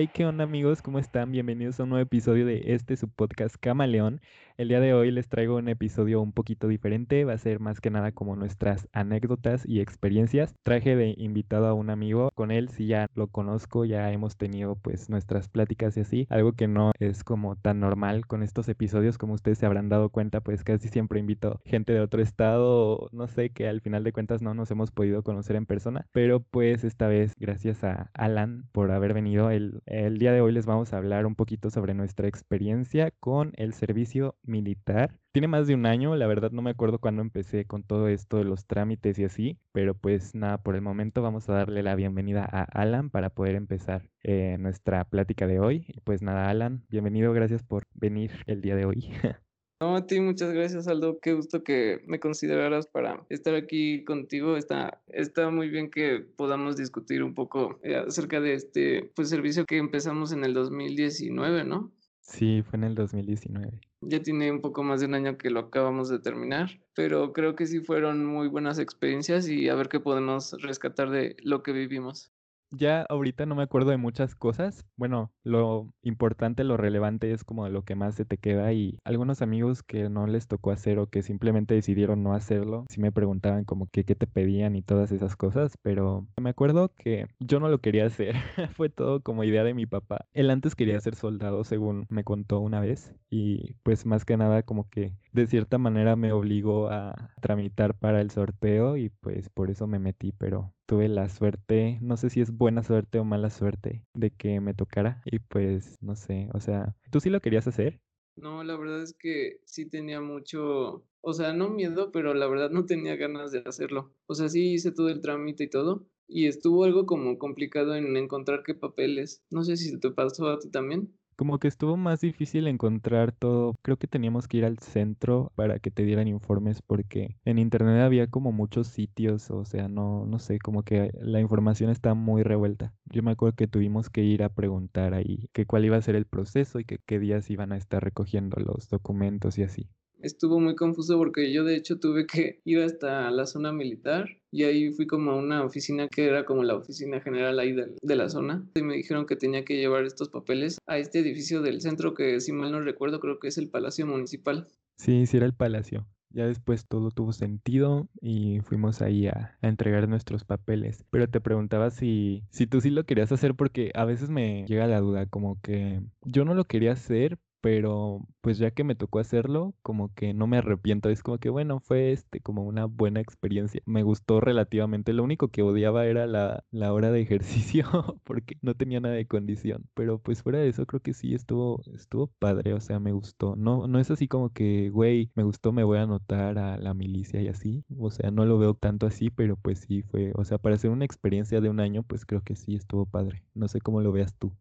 Hey, ¿qué onda amigos? ¿Cómo están? Bienvenidos a un nuevo episodio de este su podcast Camaleón. El día de hoy les traigo un episodio un poquito diferente, va a ser más que nada como nuestras anécdotas y experiencias. Traje de invitado a un amigo, con él sí ya lo conozco, ya hemos tenido pues nuestras pláticas y así, algo que no es como tan normal con estos episodios como ustedes se habrán dado cuenta, pues casi siempre invito gente de otro estado, no sé, que al final de cuentas no nos hemos podido conocer en persona, pero pues esta vez gracias a Alan por haber venido el el día de hoy les vamos a hablar un poquito sobre nuestra experiencia con el servicio militar. Tiene más de un año, la verdad no me acuerdo cuándo empecé con todo esto de los trámites y así, pero pues nada, por el momento vamos a darle la bienvenida a Alan para poder empezar eh, nuestra plática de hoy. Pues nada, Alan, bienvenido, gracias por venir el día de hoy. No, a ti muchas gracias, Aldo. Qué gusto que me consideraras para estar aquí contigo. Está, está muy bien que podamos discutir un poco eh, acerca de este pues, servicio que empezamos en el 2019, ¿no? Sí, fue en el 2019. Ya tiene un poco más de un año que lo acabamos de terminar, pero creo que sí fueron muy buenas experiencias y a ver qué podemos rescatar de lo que vivimos. Ya ahorita no me acuerdo de muchas cosas. Bueno, lo importante, lo relevante es como lo que más se te queda y algunos amigos que no les tocó hacer o que simplemente decidieron no hacerlo, sí me preguntaban como que qué te pedían y todas esas cosas, pero me acuerdo que yo no lo quería hacer. Fue todo como idea de mi papá. Él antes quería ser soldado, según me contó una vez, y pues más que nada como que de cierta manera me obligó a tramitar para el sorteo y pues por eso me metí, pero tuve la suerte, no sé si es buena suerte o mala suerte de que me tocara y pues no sé, o sea, ¿tú sí lo querías hacer? No, la verdad es que sí tenía mucho, o sea, no miedo, pero la verdad no tenía ganas de hacerlo. O sea, sí hice todo el trámite y todo, y estuvo algo como complicado en encontrar qué papeles. No sé si te pasó a ti también como que estuvo más difícil encontrar todo. Creo que teníamos que ir al centro para que te dieran informes porque en internet había como muchos sitios, o sea, no, no sé, como que la información está muy revuelta. Yo me acuerdo que tuvimos que ir a preguntar ahí que cuál iba a ser el proceso y que qué días iban a estar recogiendo los documentos y así estuvo muy confuso porque yo de hecho tuve que ir hasta la zona militar y ahí fui como a una oficina que era como la oficina general ahí de, la zona y me dijeron que tenía que llevar estos papeles a este edificio del centro que si mal no recuerdo creo que es el Palacio Municipal. Sí, sí era el Palacio. Ya después todo tuvo sentido y fuimos ahí a, a, entregar nuestros papeles. Pero te preguntaba si, si tú sí lo querías hacer porque a veces me llega la duda como que yo no lo quería hacer, pero pues ya que me tocó hacerlo, como que no me arrepiento, es como que bueno, fue este como una buena experiencia, me gustó relativamente, lo único que odiaba era la, la hora de ejercicio porque no tenía nada de condición, pero pues fuera de eso creo que sí estuvo, estuvo padre, o sea, me gustó, no, no es así como que, güey, me gustó, me voy a anotar a la milicia y así, o sea, no lo veo tanto así, pero pues sí fue, o sea, para hacer una experiencia de un año, pues creo que sí estuvo padre, no sé cómo lo veas tú.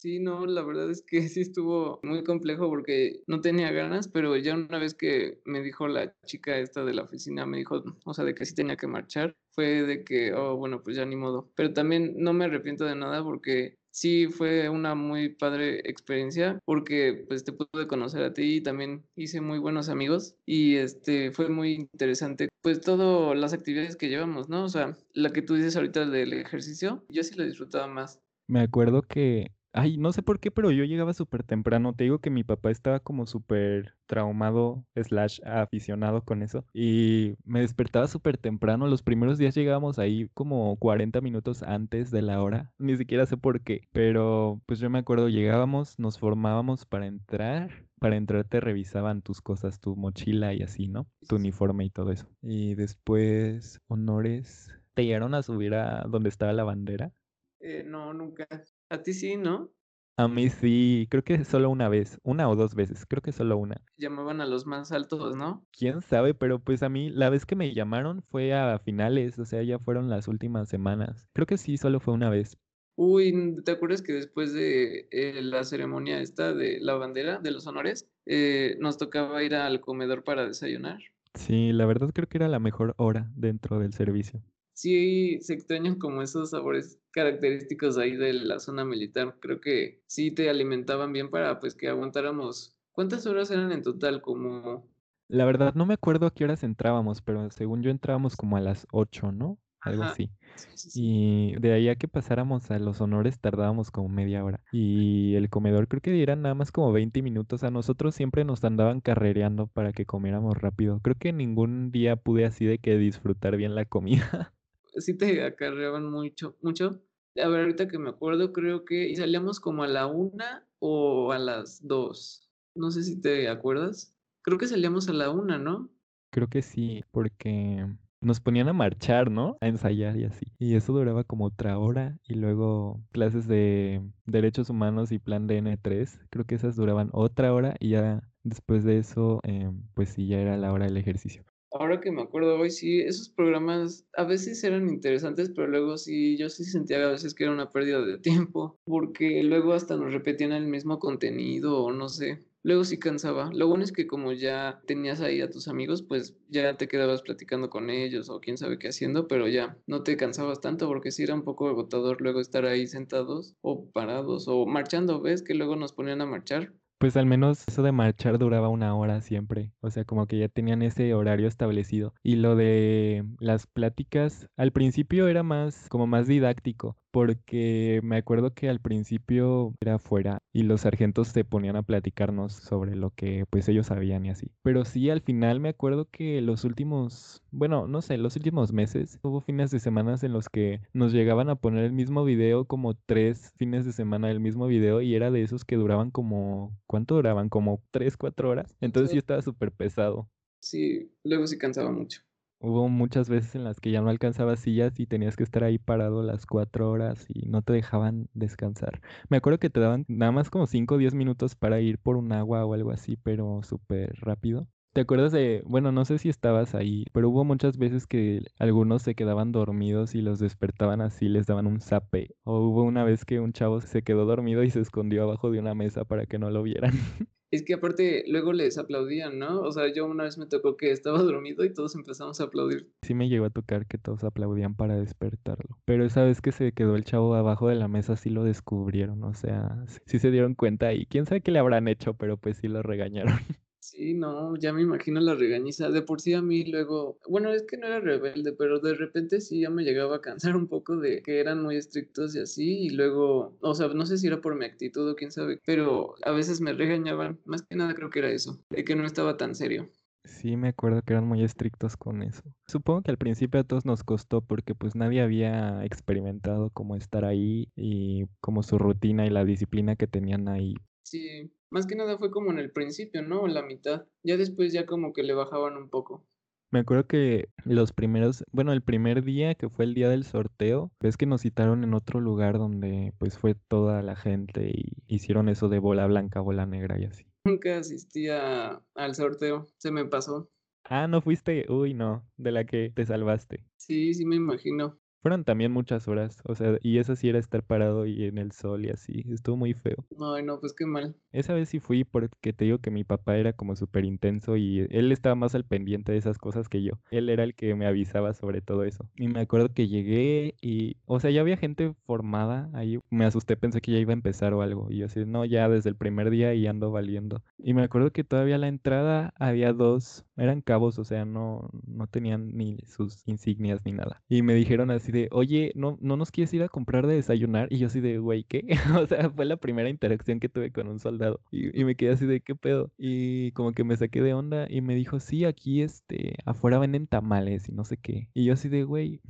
Sí, no, la verdad es que sí estuvo muy complejo porque no tenía ganas, pero ya una vez que me dijo la chica esta de la oficina, me dijo, o sea, de que sí tenía que marchar, fue de que, oh, bueno, pues ya ni modo. Pero también no me arrepiento de nada porque sí fue una muy padre experiencia porque pues te pude conocer a ti y también hice muy buenos amigos y este fue muy interesante pues todas las actividades que llevamos, ¿no? O sea, la que tú dices ahorita del ejercicio, yo sí lo disfrutaba más. Me acuerdo que Ay, no sé por qué, pero yo llegaba súper temprano. Te digo que mi papá estaba como súper traumado, slash aficionado con eso. Y me despertaba súper temprano. Los primeros días llegábamos ahí como 40 minutos antes de la hora. Ni siquiera sé por qué. Pero pues yo me acuerdo, llegábamos, nos formábamos para entrar. Para entrar te revisaban tus cosas, tu mochila y así, ¿no? Tu uniforme y todo eso. Y después, honores. ¿Te llegaron a subir a donde estaba la bandera? Eh, no, nunca. A ti sí, ¿no? A mí sí, creo que solo una vez, una o dos veces, creo que solo una. Llamaban a los más altos, ¿no? Quién sabe, pero pues a mí la vez que me llamaron fue a finales, o sea, ya fueron las últimas semanas. Creo que sí, solo fue una vez. Uy, ¿te acuerdas que después de eh, la ceremonia esta de la bandera de los honores, eh, nos tocaba ir al comedor para desayunar? Sí, la verdad creo que era la mejor hora dentro del servicio sí se extrañan como esos sabores característicos ahí de la zona militar. Creo que sí te alimentaban bien para pues que aguantáramos. ¿Cuántas horas eran en total? Como... La verdad no me acuerdo a qué horas entrábamos, pero según yo entrábamos como a las 8, ¿no? algo Ajá. así. Sí, sí, sí. Y de ahí a que pasáramos a los honores tardábamos como media hora. Y el comedor creo que eran nada más como 20 minutos. A nosotros siempre nos andaban carrereando para que comiéramos rápido. Creo que ningún día pude así de que disfrutar bien la comida. Sí te acarreaban mucho, mucho. A ver, ahorita que me acuerdo, creo que salíamos como a la una o a las dos. No sé si te acuerdas. Creo que salíamos a la una, ¿no? Creo que sí, porque nos ponían a marchar, ¿no? A ensayar y así. Y eso duraba como otra hora. Y luego clases de derechos humanos y plan DN3. Creo que esas duraban otra hora. Y ya después de eso, em, pues sí, ya era la hora del ejercicio. Ahora que me acuerdo hoy, sí, esos programas a veces eran interesantes, pero luego sí, yo sí sentía a veces que era una pérdida de tiempo, porque luego hasta nos repetían el mismo contenido o no sé. Luego sí cansaba. Lo bueno es que como ya tenías ahí a tus amigos, pues ya te quedabas platicando con ellos o quién sabe qué haciendo, pero ya no te cansabas tanto porque sí era un poco agotador luego estar ahí sentados o parados o marchando, ¿ves? Que luego nos ponían a marchar. Pues al menos eso de marchar duraba una hora siempre, o sea, como que ya tenían ese horario establecido. Y lo de las pláticas, al principio era más, como más didáctico, porque me acuerdo que al principio era afuera y los sargentos se ponían a platicarnos sobre lo que pues ellos sabían y así. Pero sí, al final me acuerdo que los últimos, bueno, no sé, los últimos meses hubo fines de semana en los que nos llegaban a poner el mismo video como tres fines de semana el mismo video y era de esos que duraban como, ¿cuánto duraban? Como tres, cuatro horas. Entonces sí estaba súper pesado. Sí, luego sí cansaba mucho. Hubo muchas veces en las que ya no alcanzaba sillas y tenías que estar ahí parado las cuatro horas y no te dejaban descansar. Me acuerdo que te daban nada más como cinco o diez minutos para ir por un agua o algo así, pero súper rápido. ¿Te acuerdas de, bueno, no sé si estabas ahí, pero hubo muchas veces que algunos se quedaban dormidos y los despertaban así, les daban un zape. O hubo una vez que un chavo se quedó dormido y se escondió abajo de una mesa para que no lo vieran. Es que aparte luego les aplaudían, ¿no? O sea, yo una vez me tocó que estaba dormido y todos empezamos a aplaudir. Sí me llegó a tocar que todos aplaudían para despertarlo. Pero esa vez que se quedó el chavo abajo de la mesa sí lo descubrieron, o sea, sí se dieron cuenta y quién sabe qué le habrán hecho, pero pues sí lo regañaron. Sí, no, ya me imagino la regañiza. De por sí a mí luego, bueno, es que no era rebelde, pero de repente sí ya me llegaba a cansar un poco de que eran muy estrictos y así, y luego, o sea, no sé si era por mi actitud o quién sabe, pero a veces me regañaban, más que nada creo que era eso, de que no estaba tan serio. Sí, me acuerdo que eran muy estrictos con eso. Supongo que al principio a todos nos costó porque pues nadie había experimentado cómo estar ahí y como su rutina y la disciplina que tenían ahí. Sí, más que nada fue como en el principio, ¿no? La mitad. Ya después ya como que le bajaban un poco. Me acuerdo que los primeros, bueno, el primer día que fue el día del sorteo, ves que nos citaron en otro lugar donde pues fue toda la gente y hicieron eso de bola blanca, bola negra y así. Nunca asistía al sorteo, se me pasó. Ah, no fuiste, uy, no, de la que te salvaste. Sí, sí me imagino. Fueron también muchas horas, o sea, y eso sí era estar parado y en el sol y así, estuvo muy feo. Ay, no, pues qué mal. Esa vez sí fui porque te digo que mi papá era como súper intenso y él estaba más al pendiente de esas cosas que yo. Él era el que me avisaba sobre todo eso. Y me acuerdo que llegué y, o sea, ya había gente formada ahí. Me asusté, pensé que ya iba a empezar o algo. Y yo así, no, ya desde el primer día y ando valiendo. Y me acuerdo que todavía a la entrada había dos, eran cabos, o sea, no, no tenían ni sus insignias ni nada. Y me dijeron así de, oye, ¿no, no nos quieres ir a comprar de desayunar? Y yo así de, güey, ¿qué? o sea, fue la primera interacción que tuve con un soldado y, y, me quedé así de qué pedo. Y como que me saqué de onda y me dijo, sí, aquí este, afuera venden tamales y no sé qué. Y yo así de, güey,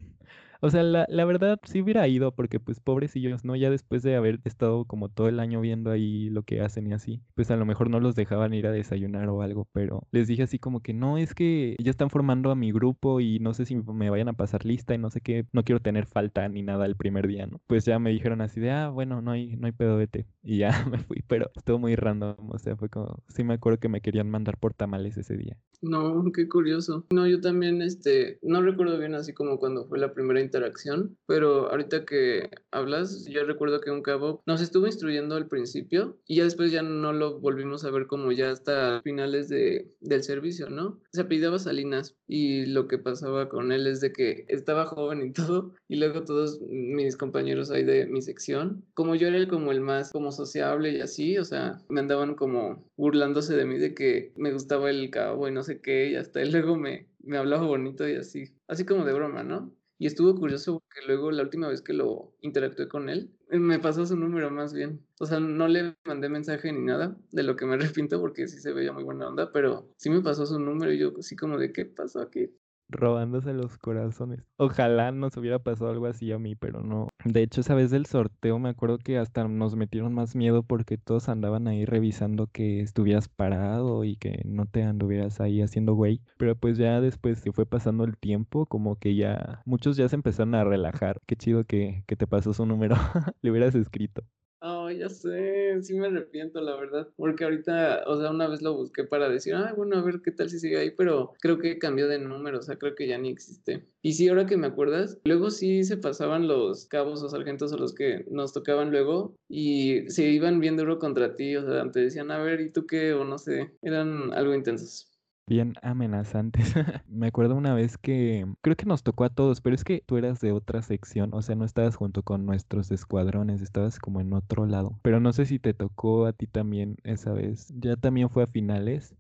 o sea, la, la, verdad sí hubiera ido porque pues pobrecillos, ¿no? Ya después de haber estado como todo el año viendo ahí lo que hacen y así, pues a lo mejor no los dejaban ir a desayunar o algo, pero les dije así como que no, es que ya están formando a mi grupo y no sé si me vayan a pasar lista y no sé qué, no quiero tener falta ni nada el primer día, ¿no? Pues ya me dijeron así de, ah, bueno, no hay, no hay pedo, vete. Y ya me fui, pero estuvo muy random, o sea, fue como, sí me acuerdo que me querían mandar por tamales ese día. No, qué curioso. No, yo también, este, no recuerdo bien así como cuando fue la primera interacción, pero ahorita que hablas, yo recuerdo que un cabo nos estuvo instruyendo al principio y ya después ya no lo volvimos a ver como ya hasta finales de, del servicio, ¿no? Se apellidaba Salinas y lo que pasaba con él es de que estaba joven y todo y luego todos mis compañeros ahí de mi sección, como yo era el como el más como sociable y así, o sea, me andaban como burlándose de mí de que me gustaba el cabo y no sé qué y hasta él luego me, me hablaba bonito y así, así como de broma, ¿no? Y estuvo curioso porque luego la última vez que lo interactué con él, me pasó su número más bien. O sea, no le mandé mensaje ni nada, de lo que me arrepiento porque sí se veía muy buena onda, pero sí me pasó su número y yo así como de qué pasó aquí robándose los corazones. Ojalá nos hubiera pasado algo así a mí, pero no. De hecho, esa vez del sorteo me acuerdo que hasta nos metieron más miedo porque todos andaban ahí revisando que estuvieras parado y que no te anduvieras ahí haciendo güey. Pero pues ya después se fue pasando el tiempo, como que ya muchos ya se empezaron a relajar. Qué chido que, que te pasó su número. Le hubieras escrito. Oh, ya sé, sí me arrepiento, la verdad, porque ahorita, o sea, una vez lo busqué para decir, ah, bueno, a ver qué tal si sigue ahí, pero creo que cambió de número, o sea, creo que ya ni existe. Y sí, ahora que me acuerdas, luego sí se pasaban los cabos o sargentos o los que nos tocaban luego y se iban bien duro contra ti, o sea, te decían, a ver, ¿y tú qué? O no sé, eran algo intensos bien amenazantes. Me acuerdo una vez que creo que nos tocó a todos, pero es que tú eras de otra sección, o sea, no estabas junto con nuestros escuadrones, estabas como en otro lado. Pero no sé si te tocó a ti también esa vez. Ya también fue a finales.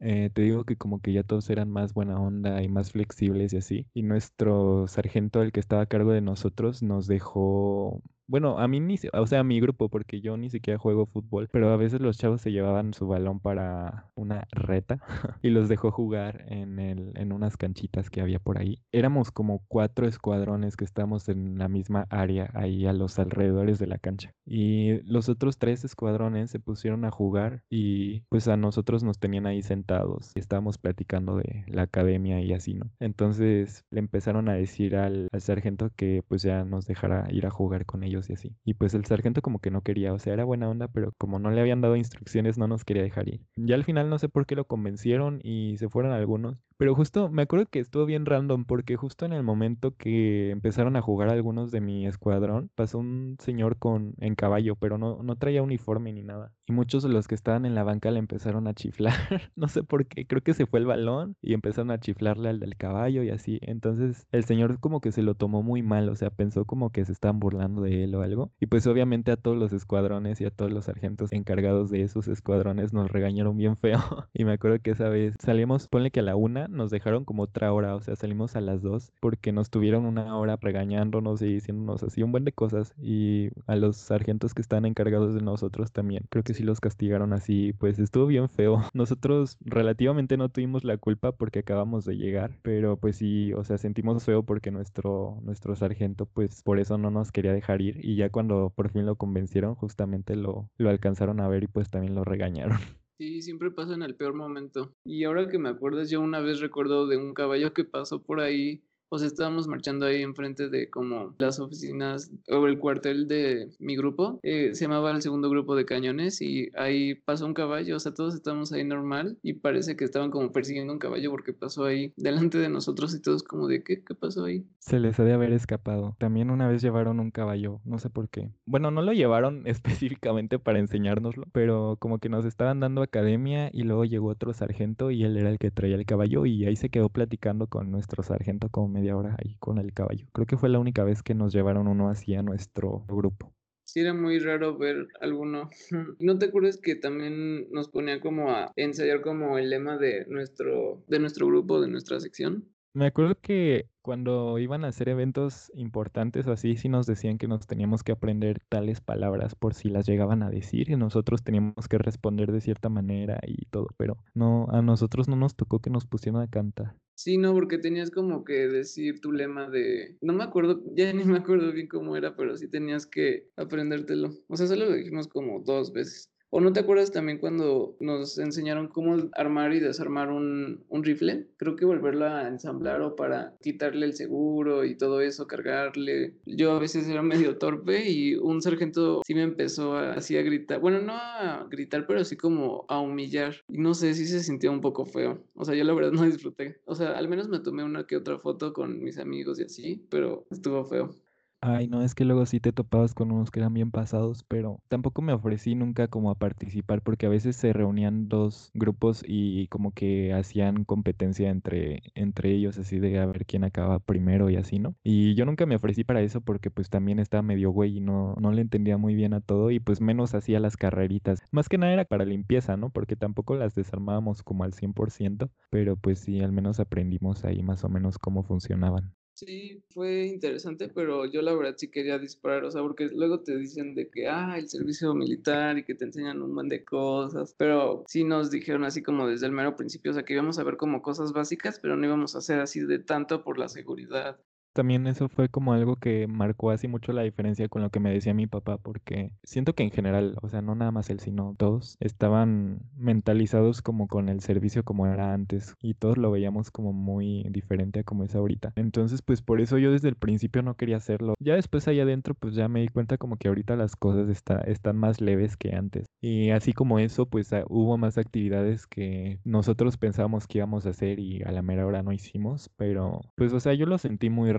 Eh, te digo que como que ya todos eran más buena onda y más flexibles y así. Y nuestro sargento, el que estaba a cargo de nosotros, nos dejó bueno, a mí ni, o sea, a mi grupo, porque yo ni siquiera juego fútbol, pero a veces los chavos se llevaban su balón para una reta y los dejó jugar en, el, en unas canchitas que había por ahí. Éramos como cuatro escuadrones que estábamos en la misma área, ahí a los alrededores de la cancha. Y los otros tres escuadrones se pusieron a jugar y pues a nosotros nos tenían ahí sentados y estábamos platicando de la academia y así, ¿no? Entonces le empezaron a decir al, al sargento que pues ya nos dejara ir a jugar con ellos y así. Y pues el sargento como que no quería, o sea, era buena onda, pero como no le habían dado instrucciones, no nos quería dejar ir. Ya al final no sé por qué lo convencieron y se fueron algunos. Pero justo me acuerdo que estuvo bien random porque justo en el momento que empezaron a jugar algunos de mi escuadrón, pasó un señor con en caballo, pero no, no traía uniforme ni nada. Y muchos de los que estaban en la banca le empezaron a chiflar. no sé por qué, creo que se fue el balón y empezaron a chiflarle al del caballo y así. Entonces el señor como que se lo tomó muy mal, o sea, pensó como que se estaban burlando de él o algo. Y pues obviamente a todos los escuadrones y a todos los sargentos encargados de esos escuadrones nos regañaron bien feo. y me acuerdo que esa vez salimos, ponle que a la una nos dejaron como otra hora, o sea, salimos a las dos porque nos tuvieron una hora regañándonos y diciéndonos así un buen de cosas y a los sargentos que están encargados de nosotros también. Creo que sí los castigaron así, pues estuvo bien feo. Nosotros relativamente no tuvimos la culpa porque acabamos de llegar, pero pues sí, o sea, sentimos feo porque nuestro nuestro sargento pues por eso no nos quería dejar ir y ya cuando por fin lo convencieron justamente lo lo alcanzaron a ver y pues también lo regañaron. Sí, siempre pasa en el peor momento. Y ahora que me acuerdas, yo una vez recuerdo de un caballo que pasó por ahí sea, estábamos marchando ahí enfrente de como las oficinas o el cuartel de mi grupo. Eh, se llamaba el segundo grupo de cañones y ahí pasó un caballo. O sea, todos estábamos ahí normal y parece que estaban como persiguiendo un caballo porque pasó ahí delante de nosotros y todos como de ¿qué, qué pasó ahí? Se les ha de haber escapado. También una vez llevaron un caballo, no sé por qué. Bueno, no lo llevaron específicamente para enseñárnoslo, pero como que nos estaban dando academia y luego llegó otro sargento y él era el que traía el caballo y ahí se quedó platicando con nuestro sargento como media hora ahí con el caballo. Creo que fue la única vez que nos llevaron uno así a nuestro grupo. Sí, era muy raro ver alguno. ¿No te acuerdas que también nos ponía como a ensayar como el lema de nuestro, de nuestro grupo, de nuestra sección? Me acuerdo que cuando iban a hacer eventos importantes o así, sí nos decían que nos teníamos que aprender tales palabras por si las llegaban a decir y nosotros teníamos que responder de cierta manera y todo, pero no, a nosotros no nos tocó que nos pusieran a cantar. Sí, no, porque tenías como que decir tu lema de, no me acuerdo, ya ni me acuerdo bien cómo era, pero sí tenías que aprendértelo. O sea, solo lo dijimos como dos veces. ¿O no te acuerdas también cuando nos enseñaron cómo armar y desarmar un, rifle? Creo que volverlo a ensamblar o para quitarle el seguro y todo eso, cargarle. Yo a veces era medio torpe y un sargento sí me empezó así a gritar. Bueno, no a gritar, pero así como a humillar. Y no sé, si se sintió un poco feo. O sea, yo la verdad no disfruté. O sea, al menos me tomé una que otra foto con mis amigos y así, pero estuvo feo. Ay, no, es que luego sí te topabas con unos que eran bien pasados, pero tampoco me ofrecí nunca como a participar porque a veces se reunían dos grupos y como que hacían competencia entre, entre ellos, así de a ver quién acaba primero y así, ¿no? Y yo nunca me ofrecí para eso porque pues también estaba medio güey y no, no le entendía muy bien a todo y pues menos hacía las carreritas. Más que nada era para limpieza, ¿no? Porque tampoco las desarmábamos como al 100%, pero pues sí, al menos aprendimos ahí más o menos cómo funcionaban. Sí, fue interesante, pero yo la verdad sí quería disparar, o sea, porque luego te dicen de que, ah, el servicio militar y que te enseñan un montón de cosas, pero sí nos dijeron así como desde el mero principio, o sea, que íbamos a ver como cosas básicas, pero no íbamos a hacer así de tanto por la seguridad. También eso fue como algo que marcó así mucho la diferencia con lo que me decía mi papá, porque siento que en general, o sea, no nada más él, sino todos estaban mentalizados como con el servicio como era antes y todos lo veíamos como muy diferente a como es ahorita. Entonces, pues por eso yo desde el principio no quería hacerlo. Ya después allá adentro, pues ya me di cuenta como que ahorita las cosas está, están más leves que antes. Y así como eso, pues ah, hubo más actividades que nosotros pensábamos que íbamos a hacer y a la mera hora no hicimos, pero pues o sea, yo lo sentí muy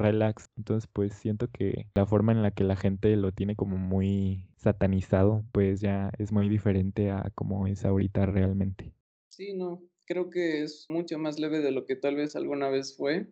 Entonces, pues siento que la forma en la que la gente lo tiene como muy satanizado, pues ya es muy diferente a como es ahorita realmente. Sí, no, creo que es mucho más leve de lo que tal vez alguna vez fue.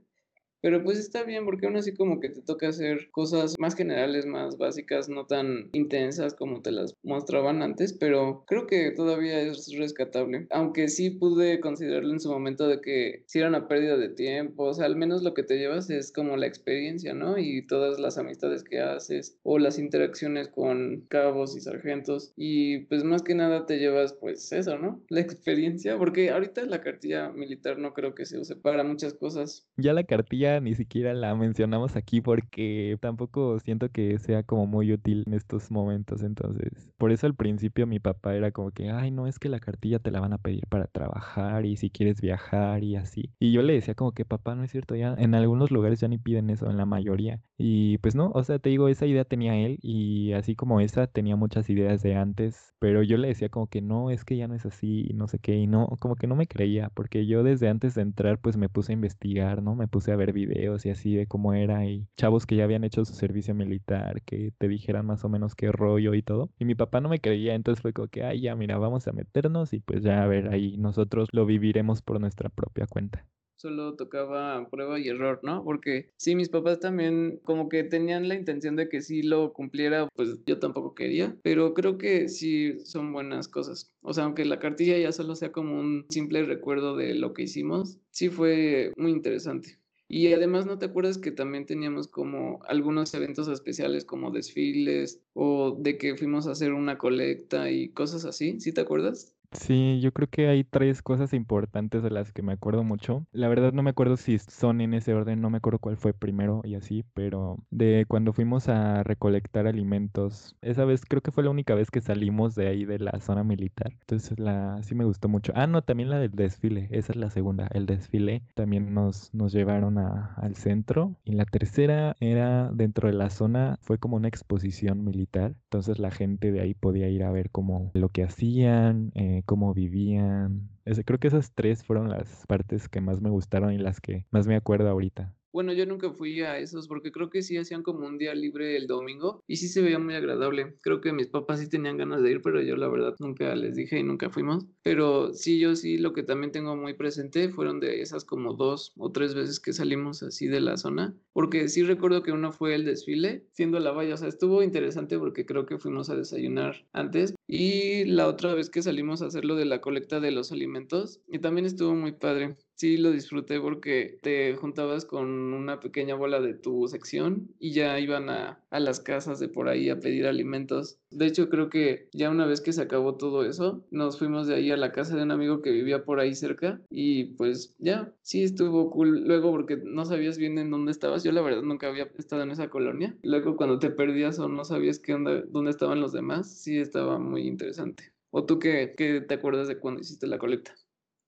Pero pues está bien porque aún así como que te toca hacer cosas más generales, más básicas, no tan intensas como te las mostraban antes, pero creo que todavía es rescatable. Aunque sí pude considerarlo en su momento de que si era una pérdida de tiempo, o sea, al menos lo que te llevas es como la experiencia, ¿no? Y todas las amistades que haces o las interacciones con cabos y sargentos y pues más que nada te llevas pues eso, ¿no? La experiencia, porque ahorita la cartilla militar no creo que se use para muchas cosas. Ya la cartilla ni siquiera la mencionamos aquí porque tampoco siento que sea como muy útil en estos momentos. Entonces, por eso al principio mi papá era como que, ay, no, es que la cartilla te la van a pedir para trabajar y si quieres viajar y así. Y yo le decía como que, papá, no es cierto, ya en algunos lugares ya ni piden eso, en la mayoría. Y pues no, o sea, te digo, esa idea tenía él y así como esa tenía muchas ideas de antes, pero yo le decía como que no, es que ya no es así, no sé qué, y no, como que no me creía, porque yo desde antes de entrar pues me puse a investigar, ¿no? Me puse a ver videos y así de cómo era y chavos que ya habían hecho su servicio militar, que te dijeran más o menos qué rollo y todo. Y mi papá no me creía, entonces fue como que, ay, ya, mira, vamos a meternos y pues ya a ver, ahí nosotros lo viviremos por nuestra propia cuenta solo tocaba prueba y error, ¿no? Porque sí, mis papás también como que tenían la intención de que sí lo cumpliera, pues yo tampoco quería, pero creo que sí son buenas cosas. O sea, aunque la cartilla ya solo sea como un simple recuerdo de lo que hicimos, sí fue muy interesante. Y además, ¿no te acuerdas que también teníamos como algunos eventos especiales como desfiles o de que fuimos a hacer una colecta y cosas así? ¿Sí te acuerdas? Sí, yo creo que hay tres cosas importantes de las que me acuerdo mucho. La verdad no me acuerdo si son en ese orden, no me acuerdo cuál fue primero y así, pero de cuando fuimos a recolectar alimentos, esa vez creo que fue la única vez que salimos de ahí de la zona militar. Entonces la sí me gustó mucho. Ah, no, también la del desfile, esa es la segunda. El desfile también nos, nos llevaron a, al centro. Y la tercera era dentro de la zona, fue como una exposición militar. Entonces la gente de ahí podía ir a ver como lo que hacían. Eh, cómo vivían. creo que esas tres fueron las partes que más me gustaron y las que más me acuerdo ahorita. Bueno, yo nunca fui a esos porque creo que sí hacían como un día libre el domingo y sí se veía muy agradable. Creo que mis papás sí tenían ganas de ir, pero yo la verdad nunca les dije y nunca fuimos. Pero sí, yo sí lo que también tengo muy presente fueron de esas como dos o tres veces que salimos así de la zona, porque sí recuerdo que uno fue el desfile, siendo la valla, o sea, estuvo interesante porque creo que fuimos a desayunar antes y la otra vez que salimos a hacer lo de la colecta de los alimentos y también estuvo muy padre sí lo disfruté porque te juntabas con una pequeña bola de tu sección y ya iban a, a, las casas de por ahí a pedir alimentos. De hecho, creo que ya una vez que se acabó todo eso, nos fuimos de ahí a la casa de un amigo que vivía por ahí cerca y pues ya, sí estuvo cool. Luego porque no sabías bien en dónde estabas, yo la verdad nunca había estado en esa colonia. Luego cuando te perdías o no sabías qué dónde estaban los demás, sí estaba muy interesante. ¿O tú qué, qué te acuerdas de cuando hiciste la colecta?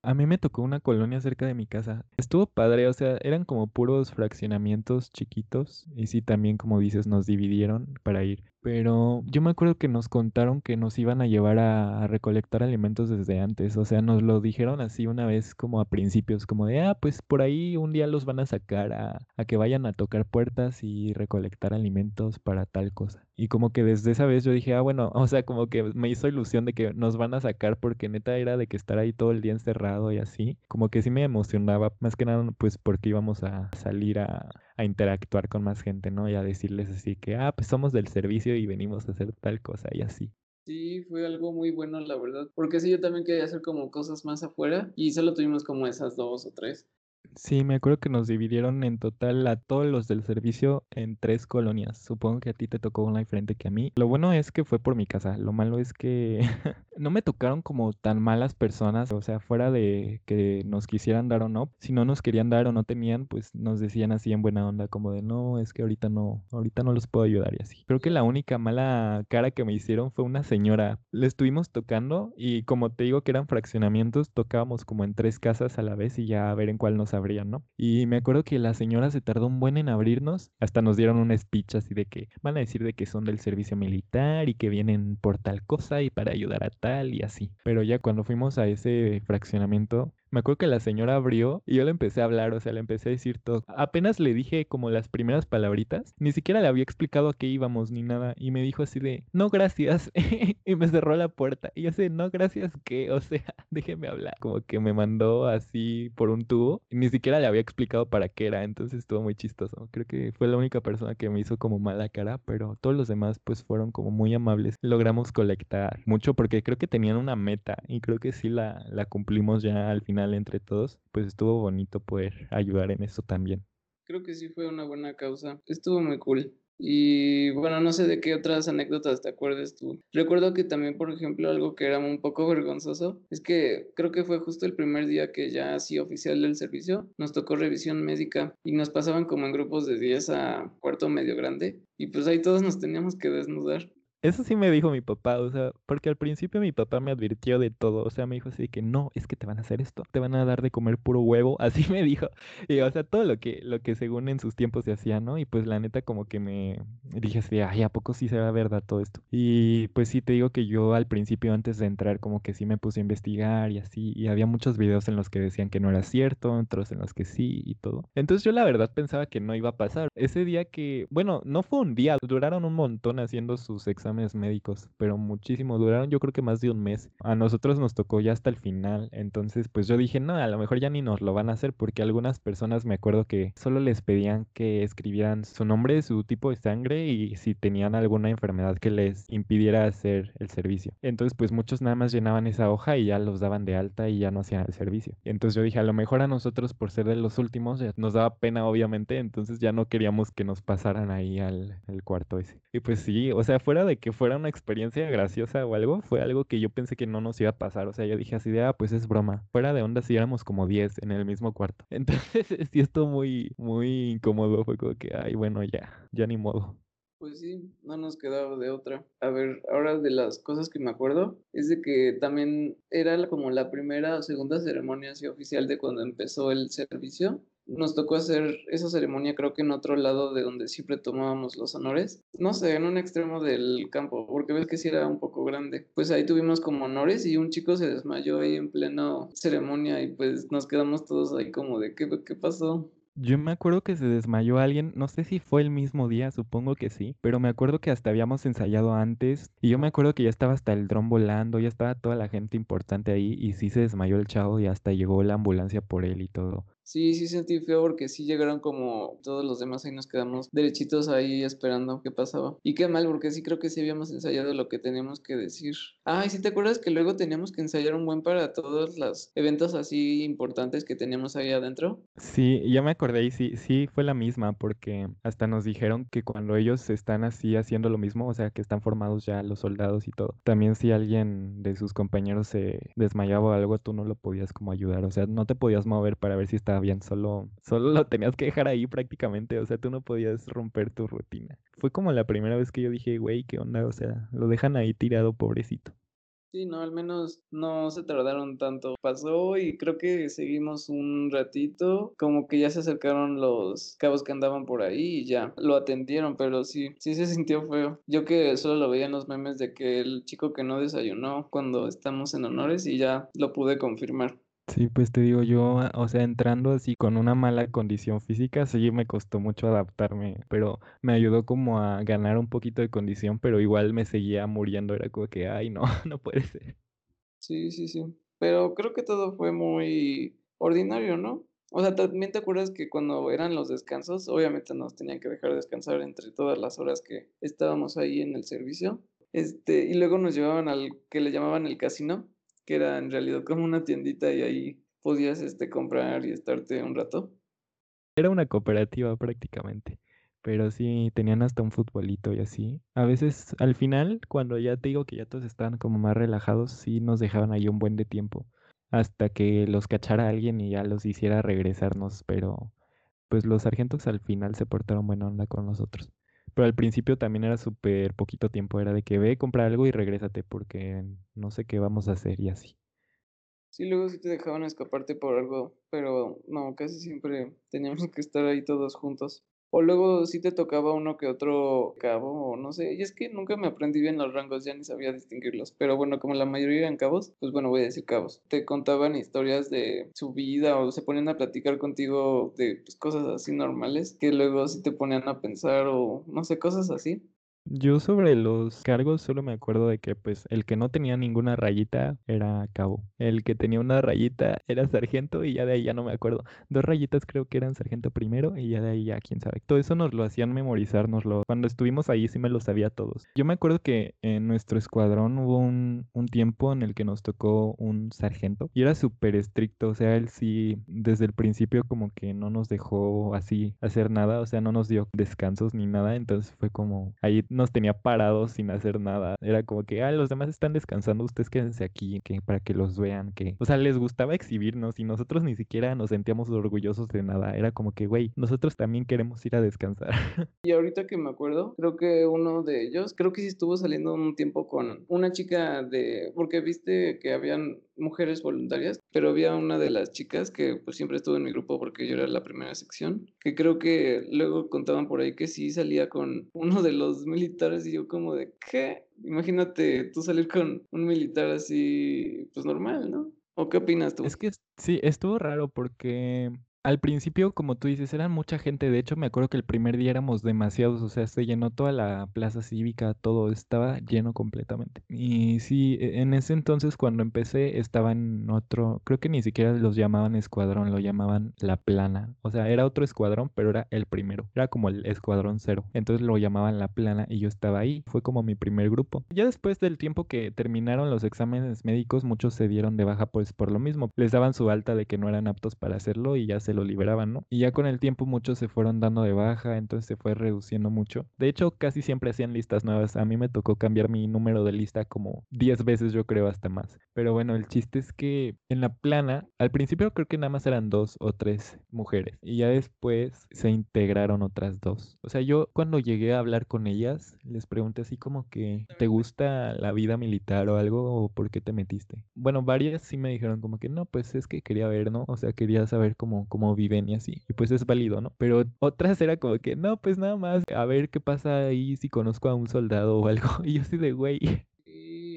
A mí me tocó una colonia cerca de mi casa. Estuvo padre, o sea, eran como puros fraccionamientos chiquitos. Y sí, también como dices, nos dividieron para ir. Pero yo me acuerdo que nos contaron que nos iban a llevar a, recolectar alimentos desde antes. O sea, nos lo dijeron así una vez como a principios, como de, ah, pues por ahí un día los van a sacar a, a que vayan a tocar puertas y recolectar alimentos para tal cosa. Y como que desde esa vez yo dije, ah, bueno, o sea, como que me hizo ilusión de que nos van a sacar porque neta era de que estar ahí todo el día encerrado y así. Como que sí me emocionaba, más que nada pues porque íbamos a salir a a interactuar con más gente, ¿no? Y a decirles así que, ah, pues somos del servicio y venimos a hacer tal cosa y así. Sí, fue algo muy bueno, la verdad. Porque sí, yo también quería hacer como cosas más afuera y solo tuvimos como esas dos o tres. Sí, me acuerdo que nos dividieron en total a todos los del servicio en tres colonias. Supongo que a ti te tocó una diferente que a mí. Lo bueno es que fue por mi casa. Lo malo es que no me tocaron como tan malas personas. O sea, fuera de que nos quisieran dar o no. Si no nos querían dar o no tenían, pues nos decían así en buena onda, como de no, es que ahorita no, ahorita no los puedo ayudar y así. Creo que la única mala cara que me hicieron fue una señora. Le estuvimos tocando y como te digo que eran fraccionamientos, tocábamos como en tres casas a la vez y ya a ver en cuál nos abrían, ¿no? Y me acuerdo que la señora se tardó un buen en abrirnos, hasta nos dieron un speech así de que van a decir de que son del servicio militar y que vienen por tal cosa y para ayudar a tal y así. Pero ya cuando fuimos a ese fraccionamiento, me acuerdo que la señora abrió y yo le empecé a hablar, o sea, le empecé a decir todo. Apenas le dije como las primeras palabritas, ni siquiera le había explicado a qué íbamos ni nada. Y me dijo así de, no, gracias. y me cerró la puerta. Y yo sé, no, gracias, ¿qué? O sea, déjeme hablar. Como que me mandó así por un tubo. Y ni siquiera le había explicado para qué era. Entonces estuvo muy chistoso. Creo que fue la única persona que me hizo como mala cara, pero todos los demás pues fueron como muy amables. Logramos colectar mucho porque creo que tenían una meta y creo que sí la, la cumplimos ya al final entre todos, pues estuvo bonito poder ayudar en eso también. Creo que sí fue una buena causa. Estuvo muy cool. Y bueno, no sé de qué otras anécdotas te acuerdes tú. Recuerdo que también, por ejemplo, algo que era un poco vergonzoso es que creo que fue justo el primer día que ya así oficial del servicio nos tocó revisión médica y nos pasaban como en grupos de 10 a cuarto medio grande y pues ahí todos nos teníamos que desnudar. Eso sí me dijo mi papá, o sea, porque al principio mi papá me advirtió de todo, o sea, me dijo así de que no, es que te van a hacer esto, te van a dar de comer puro huevo, así me dijo. Y o sea, todo lo que lo que según en sus tiempos se hacía, ¿no? Y pues la neta como que me dije así, ay, a poco sí será verdad todo esto. Y pues sí te digo que yo al principio antes de entrar como que sí me puse a investigar y así, y había muchos videos en los que decían que no era cierto, otros en los que sí y todo. Entonces yo la verdad pensaba que no iba a pasar. Ese día que, bueno, no fue un día, duraron un montón haciendo sus exámenes médicos, pero muchísimo, duraron yo creo que más de un mes. A nosotros nos tocó ya hasta el final, entonces pues yo dije, no, a lo mejor ya ni nos lo van a hacer porque algunas personas me acuerdo que solo les pedían que escribieran su nombre, su tipo de sangre y si tenían alguna enfermedad que les impidiera hacer el servicio. Entonces pues muchos nada más llenaban esa hoja y ya los daban de alta y ya no hacían el servicio. Entonces yo dije, a lo mejor a nosotros por ser de los últimos nos daba pena obviamente, entonces ya no queríamos que nos pasaran ahí al, al cuarto. Y pues sí, o sea, fuera de que fuera una experiencia graciosa o algo, fue algo que yo pensé que no nos iba a pasar. O sea, yo dije así de, ah, pues es broma. Fuera de onda si éramos como 10 en el mismo cuarto. Entonces, sí, esto muy, muy incómodo. Fue como que, ay, bueno, ya, ya ni modo. Pues sí, no nos quedaba de otra. A ver, ahora de las cosas que me acuerdo, es de que también era como la primera o segunda ceremonia así oficial de cuando empezó el servicio nos tocó hacer esa ceremonia creo que en otro lado de donde siempre tomábamos los honores. No sé, en un extremo del campo, porque ves que sí era un poco grande. Pues ahí tuvimos como honores y un chico se desmayó ahí en pleno ceremonia y pues nos quedamos todos ahí como de qué, qué pasó. Yo me acuerdo que se desmayó alguien, no sé si fue el mismo día, supongo que sí, pero me acuerdo que hasta habíamos ensayado antes y yo me acuerdo que ya estaba hasta el dron volando, ya estaba toda la gente importante ahí y sí se desmayó el chavo y hasta llegó la ambulancia por él y todo. Sí, sí sentí feo porque sí llegaron como todos los demás y nos quedamos derechitos ahí esperando qué pasaba. Y qué mal porque sí creo que sí habíamos ensayado lo que teníamos que decir. Ah, y sí te acuerdas que luego teníamos que ensayar un buen para todos los eventos así importantes que teníamos ahí adentro. Sí, ya me acordé y sí, sí fue la misma porque hasta nos dijeron que cuando ellos están así haciendo lo mismo, o sea, que están formados ya los soldados y todo, también si alguien de sus compañeros se desmayaba o algo, tú no lo podías como ayudar, o sea, no te podías mover para ver si estaba bien, solo, solo lo tenías que dejar ahí prácticamente, o sea, tú no podías romper tu rutina. Fue como la primera vez que yo dije, güey, ¿qué onda? O sea, lo dejan ahí tirado, pobrecito. Sí, no, al menos no se tardaron tanto. Pasó y creo que seguimos un ratito, como que ya se acercaron los cabos que andaban por ahí y ya lo atendieron, pero sí, sí se sintió feo. Yo que solo lo veía en los memes de que el chico que no desayunó cuando estamos en honores y ya lo pude confirmar. Sí, pues te digo yo, o sea, entrando así con una mala condición física, sí me costó mucho adaptarme, pero me ayudó como a ganar un poquito de condición, pero igual me seguía muriendo, era como que, ay, no, no puede ser. Sí, sí, sí, pero creo que todo fue muy ordinario, ¿no? O sea, también te acuerdas que cuando eran los descansos, obviamente nos tenían que dejar descansar entre todas las horas que estábamos ahí en el servicio. Este, y luego nos llevaban al que le llamaban el casino, que era en realidad como una tiendita y ahí podías este, comprar y estarte un rato. Era una cooperativa prácticamente, pero sí tenían hasta un futbolito y así. A veces al final, cuando ya te digo que ya todos estaban como más relajados, sí nos dejaban ahí un buen de tiempo hasta que los cachara alguien y ya los hiciera regresarnos, pero pues los sargentos al final se portaron buena onda con nosotros. Pero al principio también era súper poquito tiempo, era de que ve, compra algo y regrésate porque no sé qué vamos a hacer y así. Sí, luego sí te dejaban escaparte por algo, pero no, casi siempre teníamos que estar ahí todos juntos. O luego sí te tocaba uno que otro cabo, o no sé. Y es que nunca me aprendí bien los rangos, ya ni sabía distinguirlos. Pero bueno, como la mayoría eran cabos, pues bueno, voy a decir cabos. Te contaban historias de su vida o se ponían a platicar contigo de pues, cosas así normales que luego sí te ponían a pensar o no sé, cosas así. Yo sobre los cargos solo me acuerdo de que pues el que no tenía ninguna rayita era cabo. El que tenía una rayita era sargento y ya de ahí ya no me acuerdo. Dos rayitas creo que eran sargento primero y ya de ahí ya quién sabe. Todo eso nos lo hacían memorizárnoslo. Cuando estuvimos ahí sí me lo sabía todos. Yo me acuerdo que en nuestro escuadrón hubo un, un tiempo en el que nos tocó un sargento y era súper estricto. O sea, él sí desde el principio como que no nos dejó así hacer nada. O sea, no nos dio descansos ni nada. Entonces fue como ahí nos tenía parados sin hacer nada. Era como que, ah, los demás están descansando, ustedes quédense aquí, que para que los vean, que, o sea, les gustaba exhibirnos y nosotros ni siquiera nos sentíamos orgullosos de nada. Era como que, güey, nosotros también queremos ir a descansar. Y ahorita que me acuerdo, creo que uno de ellos, creo que sí estuvo saliendo un tiempo con una chica de, porque viste que habían mujeres voluntarias, pero había una de las chicas que pues siempre estuvo en mi grupo porque yo era la primera sección, que creo que luego contaban por ahí que sí salía con uno de los militares y yo como de, ¿qué? Imagínate tú salir con un militar así, pues normal, ¿no? ¿O qué opinas tú? Es que sí, estuvo raro porque al principio, como tú dices, eran mucha gente. De hecho, me acuerdo que el primer día éramos demasiados. O sea, se llenó toda la plaza cívica, todo estaba lleno completamente. Y sí, e, en ese entonces, cuando empecé, estaba en otro. Creo que ni siquiera los llamaban escuadrón, lo llamaban la plana. O sea, era otro escuadrón, pero era el primero. Era como el escuadrón cero. Entonces lo llamaban la plana y yo estaba ahí. Fue como mi primer grupo. Ya después del tiempo que terminaron los exámenes médicos, muchos se dieron de baja, pues por lo mismo. Les daban su alta de que no eran aptos para hacerlo y ya se lo liberaban, ¿no? Y ya con el tiempo muchos se fueron dando de baja, entonces se fue reduciendo mucho. De hecho, casi siempre hacían listas nuevas. A mí me tocó cambiar mi número de lista como 10 veces, yo creo, hasta más. Pero bueno, el chiste es que en la plana, al principio creo que nada más eran dos o tres mujeres. Y ya después se integraron otras dos. O sea, yo cuando llegué a hablar con ellas, les pregunté así como que, ¿te gusta la vida militar o algo? ¿O por qué te metiste? Bueno, varias sí me dijeron como que no, pues es que quería ver, ¿no? O sea, quería saber cómo, cómo viven y así. Y pues es válido, ¿no? Pero otras era como que, no, pues nada más, a ver qué pasa ahí si conozco a un soldado o algo. Y yo así de, güey.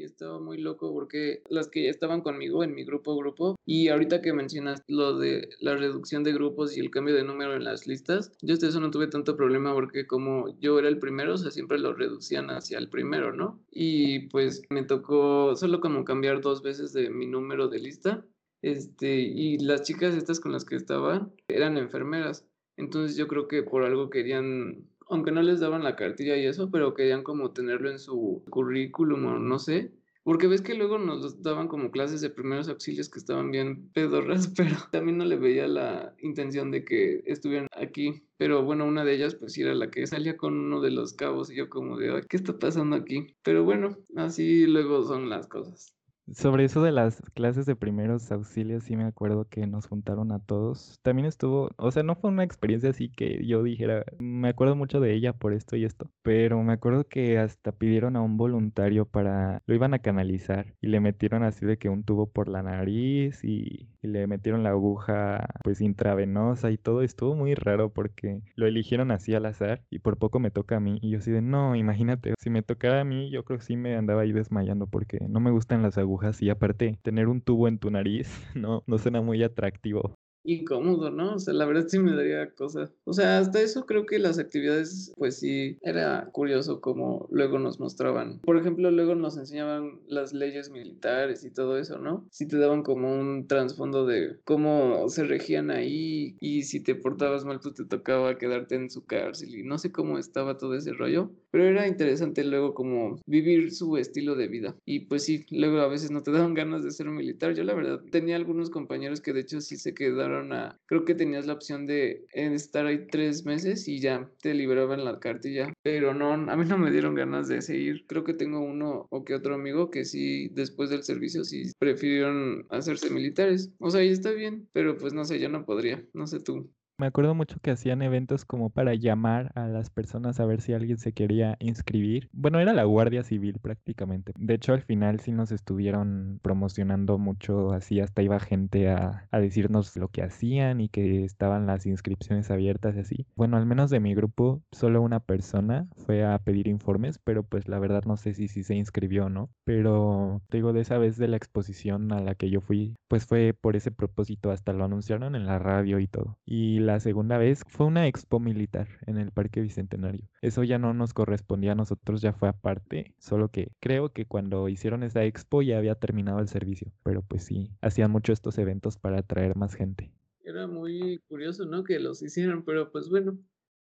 Estaba muy loco porque las que estaban conmigo en mi grupo grupo y ahorita que mencionas lo de la reducción de grupos y el cambio de número en las listas, yo hasta eso no tuve tanto problema porque como yo era el primero, o sea, siempre lo reducían hacia el primero, ¿no? Y pues me tocó solo como cambiar dos veces de mi número de lista este, y las chicas estas con las que estaban eran enfermeras. Entonces yo creo que por algo querían, aunque no les daban la cartilla y eso, pero querían como tenerlo en su currículum o no sé. Porque ves que luego nos daban como clases de primeros auxilios que estaban bien pedorras, pero también no le veía la intención de que estuvieran aquí. Pero bueno, una de ellas pues era la que salía con uno de los cabos y yo como de, ¿qué está pasando aquí? Pero bueno, así luego son las cosas. Sobre eso de las clases de primeros auxilios, sí me acuerdo que nos juntaron a todos. También estuvo, o sea, no fue una experiencia así que yo dijera, me acuerdo mucho de ella por esto y esto, pero me acuerdo que hasta pidieron a un voluntario para, lo iban a canalizar y le metieron así de que un tubo por la nariz y, y le metieron la aguja pues intravenosa y todo. Estuvo muy raro porque lo eligieron así al azar y por poco me toca a mí y yo así de, no, imagínate, si me tocara a mí yo creo que sí me andaba ahí desmayando porque no me gustan las agujas y aparte tener un tubo en tu nariz no, no suena muy atractivo incómodo, ¿no? O sea, la verdad sí me daría cosa. O sea, hasta eso creo que las actividades, pues sí, era curioso como luego nos mostraban. Por ejemplo, luego nos enseñaban las leyes militares y todo eso, ¿no? Sí te daban como un trasfondo de cómo se regían ahí y si te portabas mal, pues te tocaba quedarte en su cárcel y no sé cómo estaba todo ese rollo. Pero era interesante luego como vivir su estilo de vida. Y pues sí, luego a veces no te daban ganas de ser militar. Yo la verdad tenía algunos compañeros que de hecho sí se quedaron a, creo que tenías la opción de estar ahí tres meses y ya te liberaban la cartilla, pero no, a mí no me dieron ganas de seguir. Creo que tengo uno o que otro amigo que sí, después del servicio, sí prefirieron hacerse militares. O sea, y está bien, pero pues no sé, yo no podría, no sé tú. Me acuerdo mucho que hacían eventos como para llamar a las personas a ver si alguien se quería inscribir. Bueno, era la Guardia Civil prácticamente. De hecho, al final sí nos estuvieron promocionando mucho, así hasta iba gente a, a decirnos lo que hacían y que estaban las inscripciones abiertas y así. Bueno, al menos de mi grupo, solo una persona fue a pedir informes, pero pues la verdad no sé si, si se inscribió o no. Pero te digo, de esa vez de la exposición a la que yo fui, pues fue por ese propósito, hasta lo anunciaron en la radio y todo. Y la segunda vez fue una expo militar en el Parque Bicentenario. Eso ya no nos correspondía a nosotros, ya fue aparte, solo que creo que cuando hicieron esa expo ya había terminado el servicio, pero pues sí, hacían mucho estos eventos para atraer más gente. Era muy curioso, ¿no? Que los hicieran, pero pues bueno,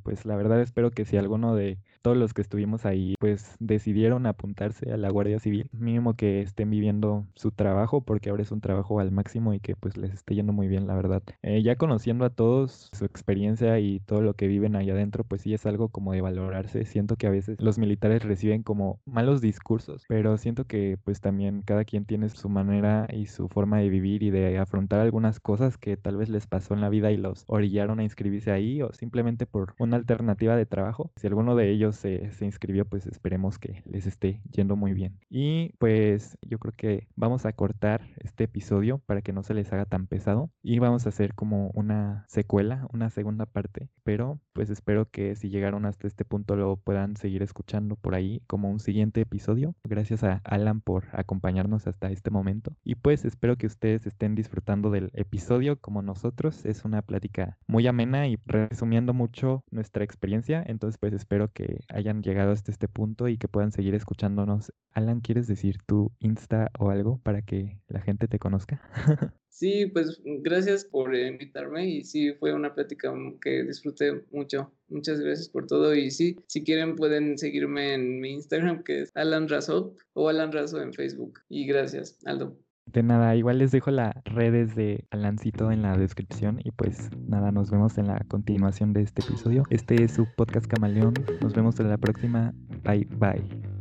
pues la verdad espero que si alguno de todos los que estuvimos ahí pues decidieron apuntarse a la Guardia Civil, mínimo que estén viviendo su trabajo porque ahora es un trabajo al máximo y que pues les esté yendo muy bien la verdad. Eh, ya conociendo a todos su experiencia y todo lo que viven ahí adentro pues sí es algo como de valorarse. Siento que a veces los militares reciben como malos discursos, pero siento que pues también cada quien tiene su manera y su forma de vivir y de afrontar algunas cosas que tal vez les pasó en la vida y los orillaron a inscribirse ahí o simplemente por una alternativa de trabajo. Si alguno de ellos se, se, inscribió, pues esperemos que les esté yendo muy bien. Y pues yo creo que vamos a cortar este episodio para que no se les haga tan pesado y vamos a hacer como una secuela, una segunda parte. Pero pues espero que si llegaron hasta este punto lo puedan seguir escuchando por ahí como un siguiente episodio. Gracias a Alan por acompañarnos hasta este momento. Y pues espero que ustedes estén disfrutando del episodio como nosotros. Es una plática muy amena y resumiendo mucho nuestra experiencia. Entonces pues espero que hayan llegado hasta este punto y que puedan seguir escuchándonos. Alan, ¿quieres decir tu Insta o algo para que la gente te conozca? Sí, pues gracias por invitarme y sí, fue una plática que disfruté mucho. Muchas gracias por todo y sí, si quieren pueden seguirme en mi Instagram que es Alan Razo o Alan Razo en Facebook. Y gracias, Aldo. De nada, igual les dejo las redes de Alancito en la descripción y pues nada, nos vemos en la continuación de este episodio. Este es su podcast Camaleón. Nos vemos en la próxima. Bye bye.